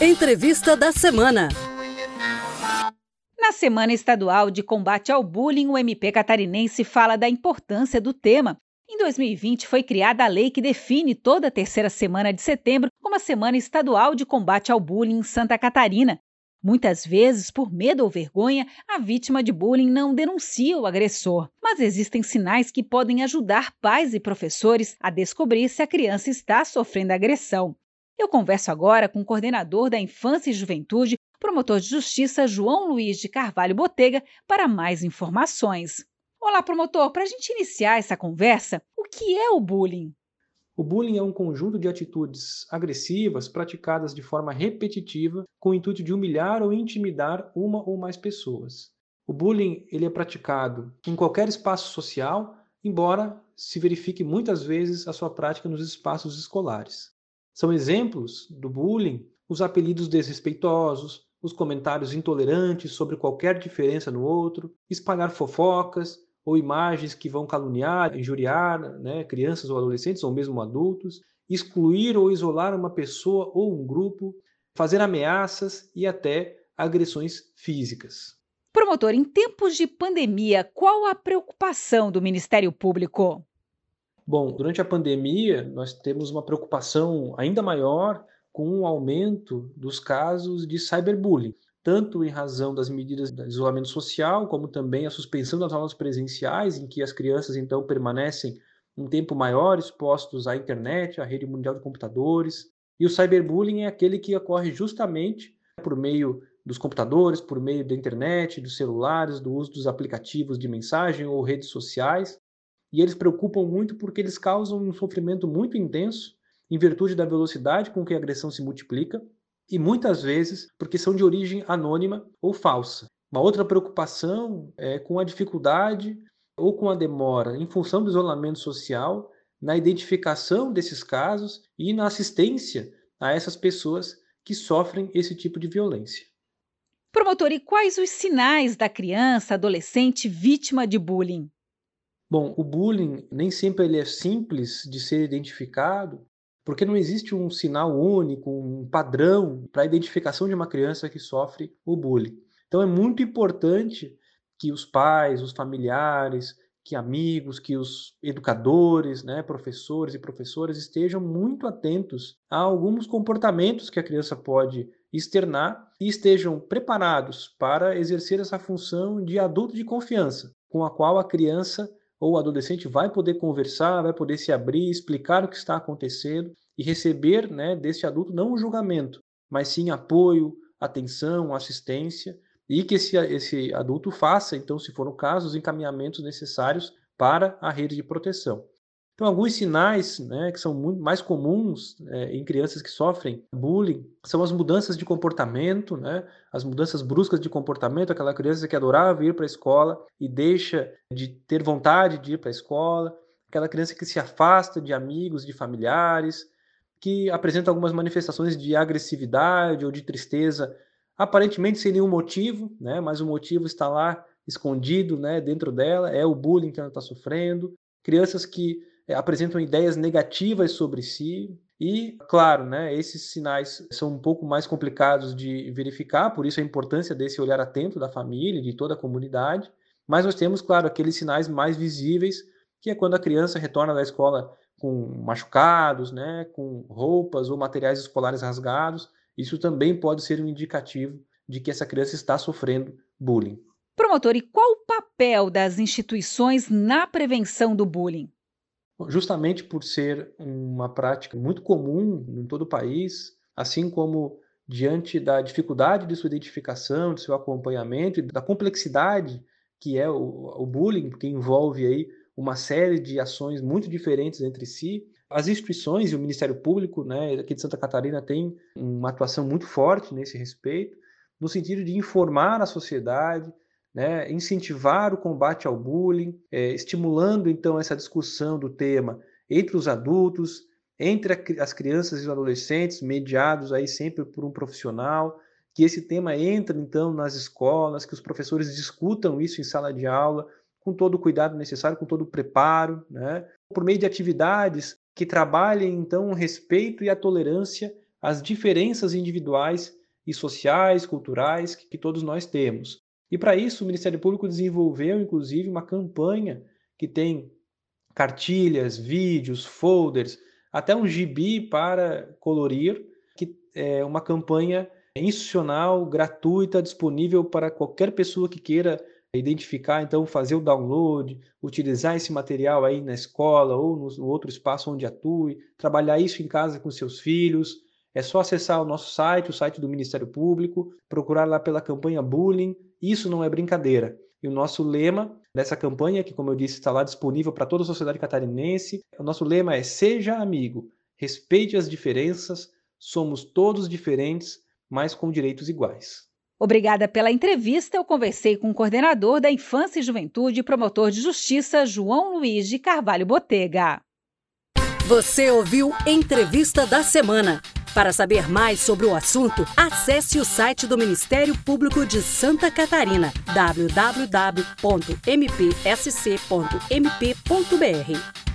Entrevista da semana. Na Semana Estadual de Combate ao Bullying, o MP catarinense fala da importância do tema. Em 2020, foi criada a lei que define toda a terceira semana de setembro como a Semana Estadual de Combate ao Bullying em Santa Catarina. Muitas vezes, por medo ou vergonha, a vítima de bullying não denuncia o agressor. Mas existem sinais que podem ajudar pais e professores a descobrir se a criança está sofrendo agressão. Eu converso agora com o coordenador da Infância e Juventude, promotor de justiça João Luiz de Carvalho Botega, para mais informações. Olá, promotor, para a gente iniciar essa conversa, o que é o bullying? O bullying é um conjunto de atitudes agressivas praticadas de forma repetitiva com o intuito de humilhar ou intimidar uma ou mais pessoas. O bullying ele é praticado em qualquer espaço social, embora se verifique muitas vezes a sua prática nos espaços escolares. São exemplos do bullying os apelidos desrespeitosos, os comentários intolerantes sobre qualquer diferença no outro, espalhar fofocas ou imagens que vão caluniar, injuriar né, crianças ou adolescentes ou mesmo adultos, excluir ou isolar uma pessoa ou um grupo, fazer ameaças e até agressões físicas. Promotor, em tempos de pandemia, qual a preocupação do Ministério Público? Bom, durante a pandemia, nós temos uma preocupação ainda maior com o aumento dos casos de cyberbullying, tanto em razão das medidas de isolamento social, como também a suspensão das aulas presenciais, em que as crianças então permanecem um tempo maior expostos à internet, à rede mundial de computadores. E o cyberbullying é aquele que ocorre justamente por meio dos computadores, por meio da internet, dos celulares, do uso dos aplicativos de mensagem ou redes sociais, e eles preocupam muito porque eles causam um sofrimento muito intenso em virtude da velocidade com que a agressão se multiplica e muitas vezes porque são de origem anônima ou falsa. Uma outra preocupação é com a dificuldade ou com a demora em função do isolamento social na identificação desses casos e na assistência a essas pessoas que sofrem esse tipo de violência. Promotor, e quais os sinais da criança, adolescente vítima de bullying? Bom, o bullying nem sempre ele é simples de ser identificado, porque não existe um sinal único, um padrão para a identificação de uma criança que sofre o bullying. Então é muito importante que os pais, os familiares, que amigos, que os educadores, né, professores e professoras estejam muito atentos a alguns comportamentos que a criança pode externar e estejam preparados para exercer essa função de adulto de confiança, com a qual a criança ou o adolescente vai poder conversar, vai poder se abrir, explicar o que está acontecendo e receber né, desse adulto não um julgamento, mas sim apoio, atenção, assistência e que esse, esse adulto faça, então, se for o caso, os encaminhamentos necessários para a rede de proteção. Então, alguns sinais né, que são muito mais comuns é, em crianças que sofrem bullying são as mudanças de comportamento, né, as mudanças bruscas de comportamento, aquela criança que adorava ir para a escola e deixa de ter vontade de ir para a escola, aquela criança que se afasta de amigos, de familiares, que apresenta algumas manifestações de agressividade ou de tristeza, aparentemente sem nenhum motivo, né, mas o motivo está lá escondido né, dentro dela, é o bullying que ela está sofrendo. Crianças que apresentam ideias negativas sobre si. E, claro, né, esses sinais são um pouco mais complicados de verificar, por isso a importância desse olhar atento da família, de toda a comunidade. Mas nós temos, claro, aqueles sinais mais visíveis, que é quando a criança retorna da escola com machucados, né, com roupas ou materiais escolares rasgados. Isso também pode ser um indicativo de que essa criança está sofrendo bullying. Promotor, e qual o papel das instituições na prevenção do bullying? Justamente por ser uma prática muito comum em todo o país, assim como diante da dificuldade de sua identificação, de seu acompanhamento e da complexidade que é o, o bullying, que envolve aí uma série de ações muito diferentes entre si, as instituições e o Ministério Público, né, aqui de Santa Catarina tem uma atuação muito forte nesse respeito, no sentido de informar a sociedade, né, incentivar o combate ao bullying, é, estimulando então essa discussão do tema entre os adultos, entre a, as crianças e os adolescentes, mediados aí sempre por um profissional, que esse tema entre então nas escolas, que os professores discutam isso em sala de aula, com todo o cuidado necessário, com todo o preparo, né, por meio de atividades que trabalhem então o respeito e a tolerância as diferenças individuais e sociais, culturais que, que todos nós temos. E para isso, o Ministério Público desenvolveu, inclusive, uma campanha que tem cartilhas, vídeos, folders, até um gibi para colorir, que é uma campanha institucional, gratuita, disponível para qualquer pessoa que queira identificar, então fazer o download, utilizar esse material aí na escola ou no outro espaço onde atue, trabalhar isso em casa com seus filhos. É só acessar o nosso site, o site do Ministério Público, procurar lá pela campanha Bullying. Isso não é brincadeira. E o nosso lema dessa campanha, que como eu disse, está lá disponível para toda a sociedade catarinense, o nosso lema é: seja amigo, respeite as diferenças, somos todos diferentes, mas com direitos iguais. Obrigada pela entrevista. Eu conversei com o coordenador da Infância e Juventude e promotor de justiça, João Luiz de Carvalho Botega. Você ouviu Entrevista da Semana. Para saber mais sobre o assunto, acesse o site do Ministério Público de Santa Catarina, www.mpsc.mp.br.